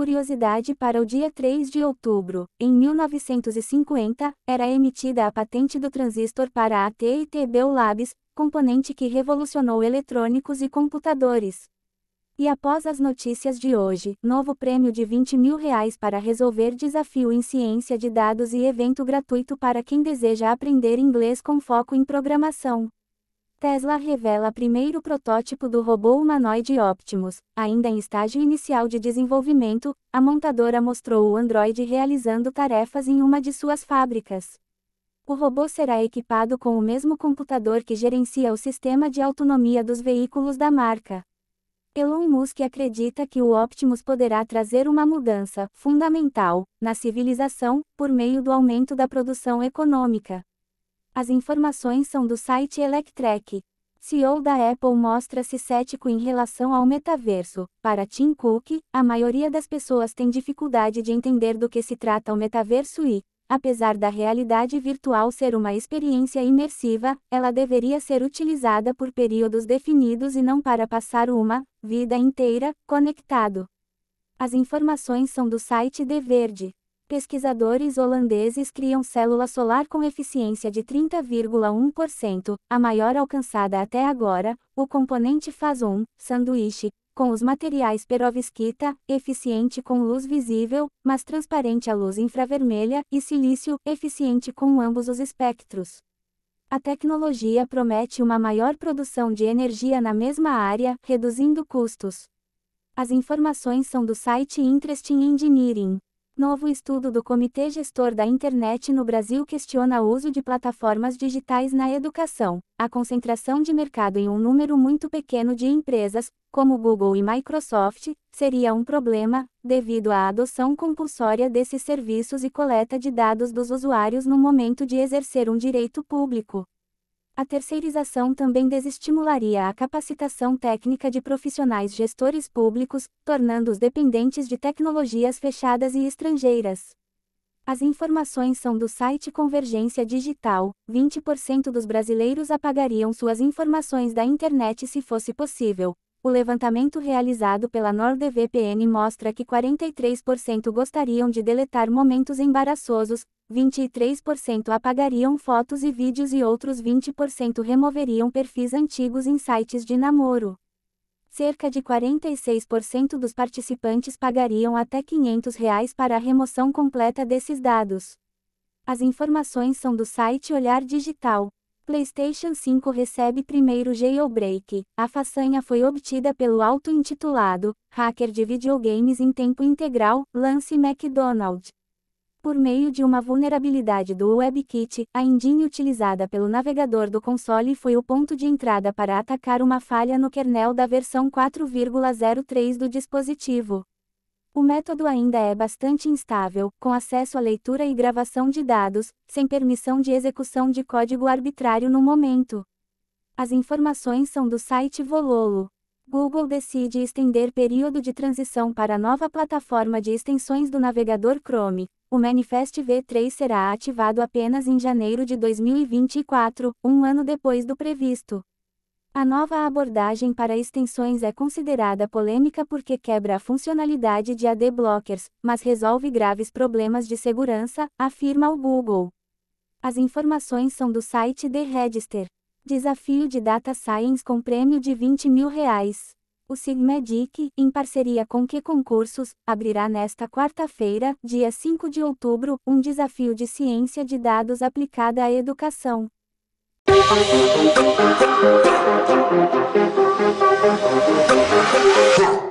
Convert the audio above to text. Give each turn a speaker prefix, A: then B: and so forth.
A: curiosidade para o dia 3 de outubro, em 1950, era emitida a patente do transistor para a AT&T Bell Labs, componente que revolucionou eletrônicos e computadores. E após as notícias de hoje, novo prêmio de 20 mil reais para resolver desafio em ciência de dados e evento gratuito para quem deseja aprender inglês com foco em programação. Tesla revela primeiro protótipo do robô humanoide Optimus. Ainda em estágio inicial de desenvolvimento, a montadora mostrou o Android realizando tarefas em uma de suas fábricas. O robô será equipado com o mesmo computador que gerencia o sistema de autonomia dos veículos da marca. Elon Musk acredita que o Optimus poderá trazer uma mudança fundamental na civilização por meio do aumento da produção econômica. As informações são do site Electrek. CEO da Apple mostra-se cético em relação ao metaverso. Para Tim Cook, a maioria das pessoas tem dificuldade de entender do que se trata o metaverso e, apesar da realidade virtual ser uma experiência imersiva, ela deveria ser utilizada por períodos definidos e não para passar uma vida inteira conectado. As informações são do site The Verde. Pesquisadores holandeses criam célula solar com eficiência de 30,1%, a maior alcançada até agora. O componente faz um sanduíche com os materiais perovskita, eficiente com luz visível, mas transparente à luz infravermelha, e silício, eficiente com ambos os espectros. A tecnologia promete uma maior produção de energia na mesma área, reduzindo custos. As informações são do site Interesting Engineering. Novo estudo do Comitê Gestor da Internet no Brasil questiona o uso de plataformas digitais na educação. A concentração de mercado em um número muito pequeno de empresas, como Google e Microsoft, seria um problema, devido à adoção compulsória desses serviços e coleta de dados dos usuários no momento de exercer um direito público. A terceirização também desestimularia a capacitação técnica de profissionais gestores públicos, tornando-os dependentes de tecnologias fechadas e estrangeiras. As informações são do site Convergência Digital. 20% dos brasileiros apagariam suas informações da internet se fosse possível. O levantamento realizado pela NordVPN mostra que 43% gostariam de deletar momentos embaraçosos, 23% apagariam fotos e vídeos e outros 20% removeriam perfis antigos em sites de namoro. Cerca de 46% dos participantes pagariam até 500 reais para a remoção completa desses dados. As informações são do site Olhar Digital. PlayStation 5 recebe primeiro jailbreak. A façanha foi obtida pelo auto-intitulado hacker de videogames em tempo integral, Lance McDonald. Por meio de uma vulnerabilidade do WebKit, a engine utilizada pelo navegador do console foi o ponto de entrada para atacar uma falha no kernel da versão 4,03 do dispositivo. O método ainda é bastante instável, com acesso à leitura e gravação de dados, sem permissão de execução de código arbitrário no momento. As informações são do site Vololo. Google decide estender período de transição para a nova plataforma de extensões do navegador Chrome, o Manifest V3 será ativado apenas em janeiro de 2024, um ano depois do previsto. A nova abordagem para extensões é considerada polêmica porque quebra a funcionalidade de AD blockers, mas resolve graves problemas de segurança, afirma o Google. As informações são do site The Register. Desafio de Data Science com prêmio de 20 mil reais. O Sigmedic, em parceria com que concursos, abrirá nesta quarta-feira, dia 5 de outubro, um desafio de ciência de dados aplicada à educação. Yeah.